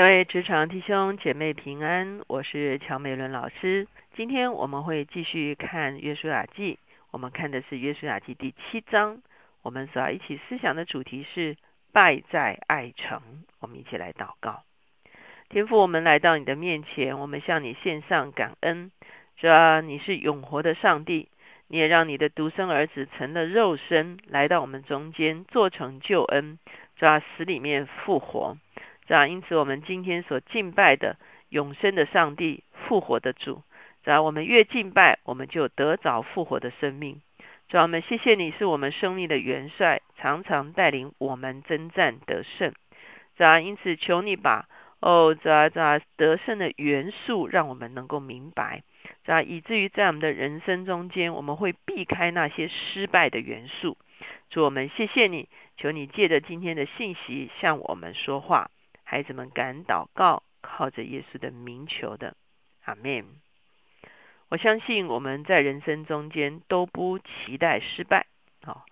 各位职场弟兄姐妹平安，我是乔美伦老师。今天我们会继续看约书亚记，我们看的是约书亚记第七章。我们所要一起思想的主题是败在爱城。我们一起来祷告，天父，我们来到你的面前，我们向你献上感恩。主啊，你是永活的上帝，你也让你的独生儿子成了肉身，来到我们中间，做成救恩。主啊，死里面复活。这样，因此我们今天所敬拜的永生的上帝、复活的主，只要我们越敬拜，我们就得着复活的生命。主要我们谢谢你是我们生命的元帅，常常带领我们征战得胜。这样，因此求你把哦，这样这样得胜的元素，让我们能够明白。这样，以至于在我们的人生中间，我们会避开那些失败的元素。主我们谢谢你，求你借着今天的信息向我们说话。孩子们敢祷告，靠着耶稣的名求的，阿门。我相信我们在人生中间都不期待失败，啊，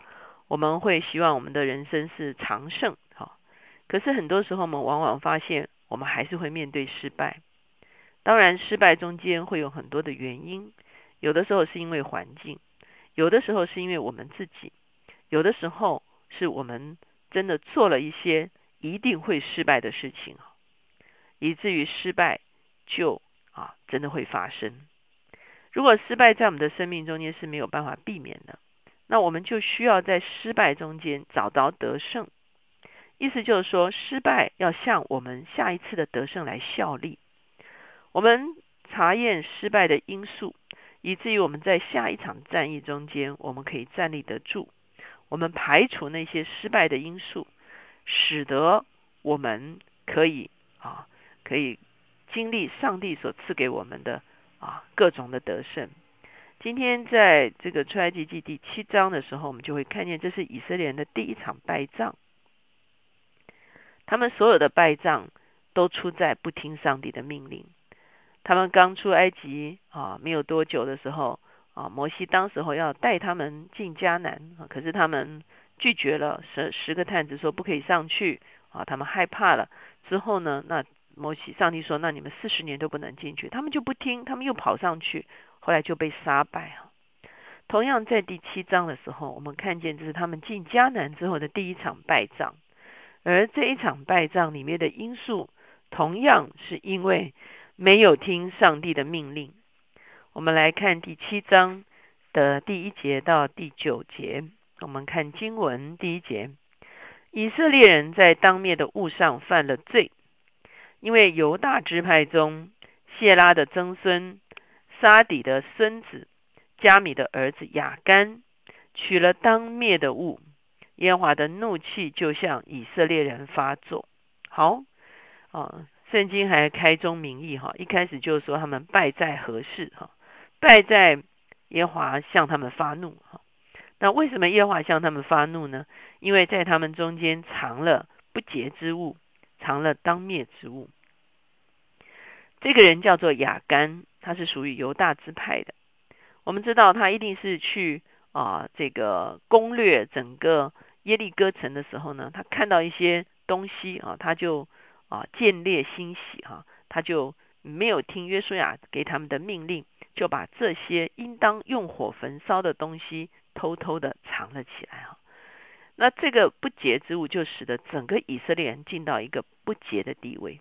我们会希望我们的人生是长胜，啊。可是很多时候，我们往往发现，我们还是会面对失败。当然，失败中间会有很多的原因，有的时候是因为环境，有的时候是因为我们自己，有的时候是我们真的做了一些。一定会失败的事情，以至于失败就啊真的会发生。如果失败在我们的生命中间是没有办法避免的，那我们就需要在失败中间找到得胜。意思就是说，失败要向我们下一次的得胜来效力。我们查验失败的因素，以至于我们在下一场战役中间，我们可以站立得住。我们排除那些失败的因素。使得我们可以啊，可以经历上帝所赐给我们的啊各种的得胜。今天在这个出埃及记第七章的时候，我们就会看见这是以色列人的第一场败仗。他们所有的败仗都出在不听上帝的命令。他们刚出埃及啊，没有多久的时候啊，摩西当时候要带他们进迦南啊，可是他们。拒绝了十十个探子说不可以上去啊，他们害怕了。之后呢，那摩西上帝说，那你们四十年都不能进去，他们就不听，他们又跑上去，后来就被杀败啊。同样在第七章的时候，我们看见这是他们进迦南之后的第一场败仗，而这一场败仗里面的因素，同样是因为没有听上帝的命令。我们来看第七章的第一节到第九节。我们看经文第一节，以色列人在当灭的物上犯了罪，因为犹大支派中谢拉的曾孙沙底的孙子加米的儿子雅干取了当灭的物，耶华的怒气就向以色列人发作。好，啊，圣经还开宗明义哈，一开始就说他们败在何事哈？败在耶华向他们发怒哈。那为什么耶和华向他们发怒呢？因为在他们中间藏了不洁之物，藏了当灭之物。这个人叫做雅干，他是属于犹大支派的。我们知道他一定是去啊这个攻略整个耶利哥城的时候呢，他看到一些东西啊，他就啊见猎欣喜哈，他就没有听约书亚给他们的命令，就把这些应当用火焚烧的东西。偷偷的藏了起来啊！那这个不洁之物就使得整个以色列人进到一个不洁的地位。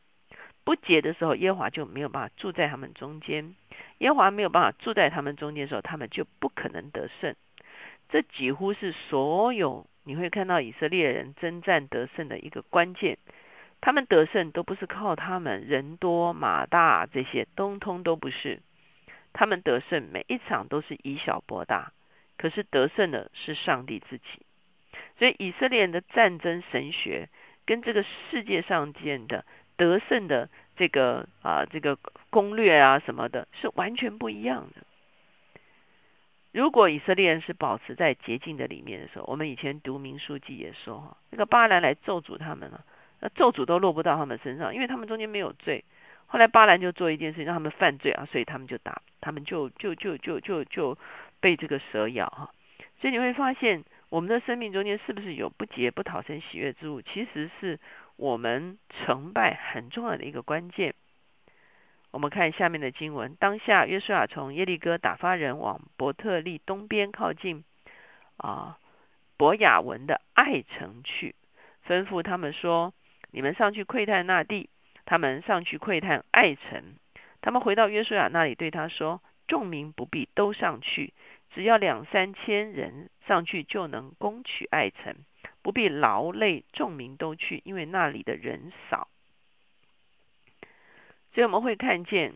不洁的时候，耶和华就没有办法住在他们中间。耶和华没有办法住在他们中间的时候，他们就不可能得胜。这几乎是所有你会看到以色列人征战得胜的一个关键。他们得胜都不是靠他们人多马大这些，通通都不是。他们得胜每一场都是以小博大。可是得胜的是上帝自己，所以以色列人的战争神学跟这个世界上见的得胜的这个啊这个攻略啊什么的，是完全不一样的。如果以色列人是保持在洁净的里面的时候，我们以前读民书记也说哈，那个巴兰来咒诅他们了，那咒诅都落不到他们身上，因为他们中间没有罪。后来巴兰就做一件事情，让他们犯罪啊，所以他们就打，他们就就就就就就。被这个蛇咬哈，所以你会发现我们的生命中间是不是有不洁不讨生喜悦之物？其实是我们成败很重要的一个关键。我们看下面的经文：当下约书亚从耶利哥打发人往伯特利东边靠近啊伯雅文的爱城去，吩咐他们说：“你们上去窥探那地。”他们上去窥探爱城。他们回到约书亚那里，对他说：“众民不必都上去，只要两三千人上去就能攻取爱城，不必劳累众民都去，因为那里的人少。”所以我们会看见，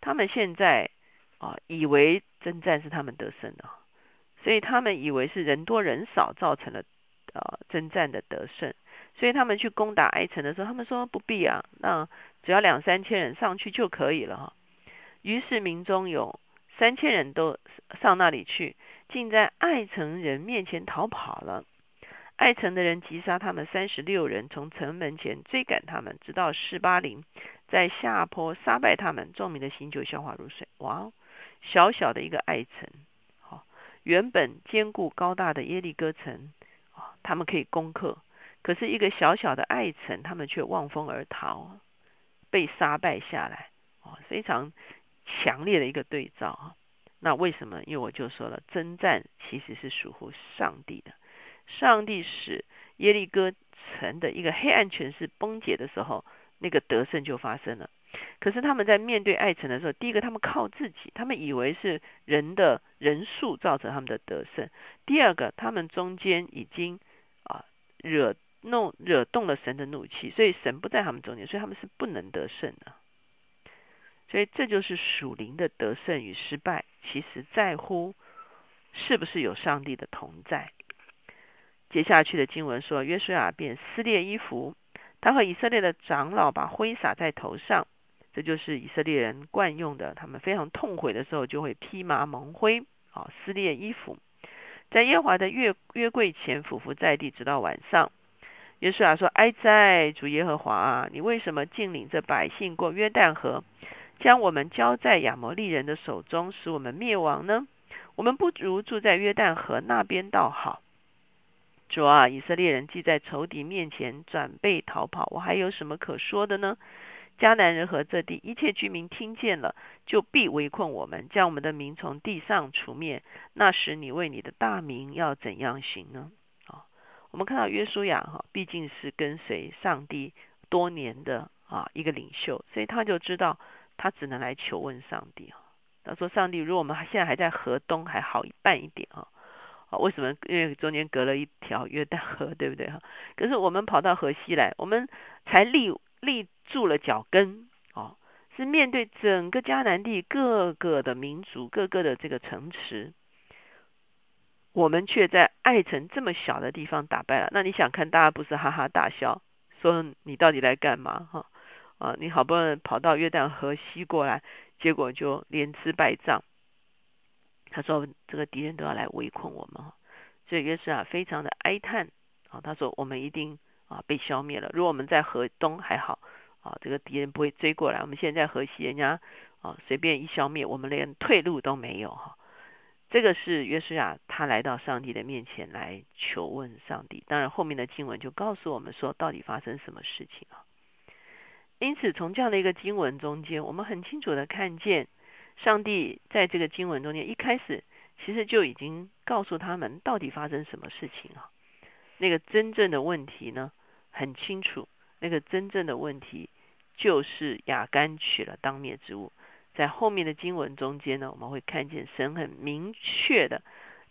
他们现在啊，以为征战是他们得胜的，所以他们以为是人多人少造成了呃征战的得胜，所以他们去攻打爱城的时候，他们说不必啊，那只要两三千人上去就可以了哈。于是民中有三千人都上那里去，竟在爱城人面前逃跑了。爱城的人击杀他们三十六人，从城门前追赶他们，直到四八零，在下坡杀败他们，众民的心就消化如水。哇，小小的一个爱城，好，原本坚固高大的耶利哥城，啊，他们可以攻克，可是一个小小的爱城，他们却望风而逃，被杀败下来，哦，非常强烈的一个对照啊。那为什么？因为我就说了，征战其实是属乎上帝的。上帝使耶利哥城的一个黑暗权势崩解的时候，那个得胜就发生了。可是他们在面对爱城的时候，第一个他们靠自己，他们以为是人的人数造成他们的得胜；第二个，他们中间已经啊惹弄惹动了神的怒气，所以神不在他们中间，所以他们是不能得胜的。所以这就是属灵的得胜与失败，其实在乎是不是有上帝的同在。接下去的经文说，约书亚便撕裂衣服，他和以色列的长老把灰撒在头上，这就是以色列人惯用的。他们非常痛悔的时候，就会披麻蒙灰，啊，撕裂衣服，在耶和华的约约柜前俯伏在地，直到晚上。约书亚说：“哀哉，主耶和华啊，你为什么竟领着百姓过约旦河，将我们交在亚摩利人的手中，使我们灭亡呢？我们不如住在约旦河那边倒好。”主啊，以色列人既在仇敌面前转背逃跑，我还有什么可说的呢？迦南人和这地一切居民听见了，就必围困我们，将我们的名从地上除灭。那时你为你的大名要怎样行呢？啊，我们看到约书亚哈，毕竟是跟随上帝多年的啊一个领袖，所以他就知道他只能来求问上帝啊。他说：“上帝，如果我们现在还在河东，还好一半一点啊。”为什么？因为中间隔了一条约旦河，对不对哈？可是我们跑到河西来，我们才立立住了脚跟哦，是面对整个迦南地各个的民族、各个的这个城池，我们却在爱城这么小的地方打败了。那你想看，大家不是哈哈大笑，说你到底来干嘛哈？啊，你好不容易跑到约旦河西过来，结果就连吃败仗。他说：“这个敌人都要来围困我们，所以约瑟亚非常的哀叹啊。他说：我们一定啊被消灭了。如果我们在河东还好啊，这个敌人不会追过来。我们现在河西，人家啊随便一消灭，我们连退路都没有哈。这个是约书亚他来到上帝的面前来求问上帝。当然后面的经文就告诉我们说，到底发生什么事情啊？因此从这样的一个经文中间，我们很清楚的看见。”上帝在这个经文中间一开始，其实就已经告诉他们到底发生什么事情啊？那个真正的问题呢，很清楚。那个真正的问题就是亚干取了当灭之物。在后面的经文中间呢，我们会看见神很明确的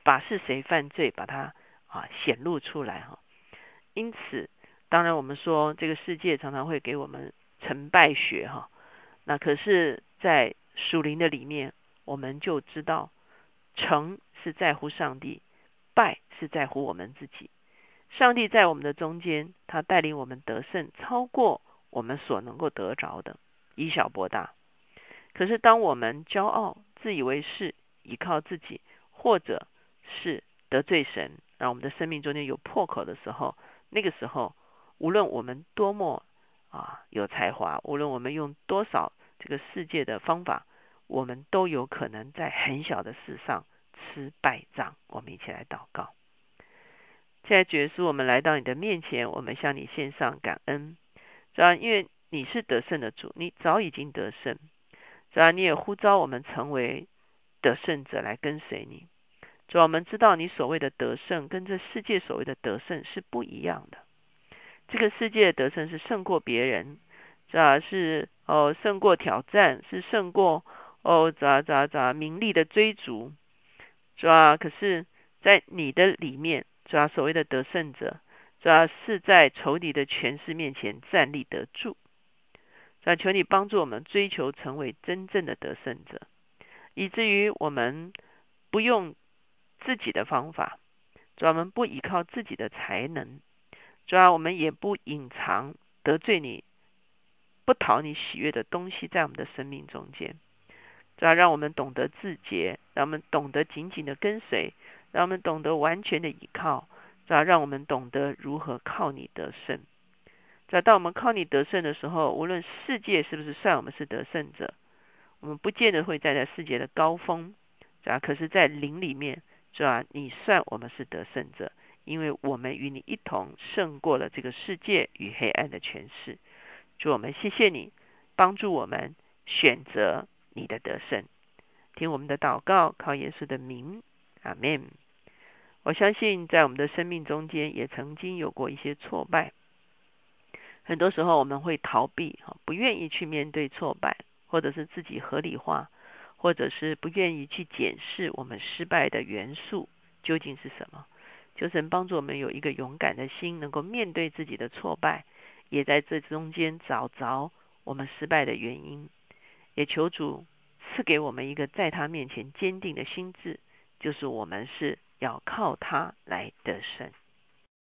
把是谁犯罪，把它啊显露出来哈。因此，当然我们说这个世界常常会给我们成败学哈。那可是，在属灵的里面，我们就知道，成是在乎上帝，败是在乎我们自己。上帝在我们的中间，他带领我们得胜，超过我们所能够得着的，以小博大。可是当我们骄傲、自以为是、依靠自己，或者是得罪神，让我们的生命中间有破口的时候，那个时候，无论我们多么啊有才华，无论我们用多少。这个世界的方法，我们都有可能在很小的事上吃败仗。我们一起来祷告。现在，主耶稣，我们来到你的面前，我们向你献上感恩。主要因为你是得胜的主，你早已经得胜，主要你也呼召我们成为得胜者来跟随你。主要我们知道你所谓的得胜跟这世界所谓的得胜是不一样的。这个世界的得胜是胜过别人，主要是哦胜过挑战，是胜过哦咋咋咋名利的追逐，主要可是在你的里面，主要所谓的得胜者。主要是在仇敌的权势面前站立得住。主求你帮助我们追求成为真正的得胜者，以至于我们不用自己的方法，主要我们不依靠自己的才能，主要我们也不隐藏得罪你、不讨你喜悦的东西在我们的生命中间。主要让我们懂得自节，让我们懂得紧紧的跟随，让我们懂得完全的依靠。要让我们懂得如何靠你得胜。在当我们靠你得胜的时候，无论世界是不是算我们是得胜者，我们不见得会站在世界的高峰。啊，可是，在灵里面，是吧？你算我们是得胜者，因为我们与你一同胜过了这个世界与黑暗的权势。祝我们谢谢你帮助我们选择你的得胜。听我们的祷告，靠耶稣的名，阿门。我相信，在我们的生命中间，也曾经有过一些挫败。很多时候，我们会逃避，哈，不愿意去面对挫败，或者是自己合理化，或者是不愿意去检视我们失败的元素究竟是什么。求神帮助我们有一个勇敢的心，能够面对自己的挫败，也在这中间找着我们失败的原因。也求主赐给我们一个在他面前坚定的心智，就是我们是。要靠他来得胜。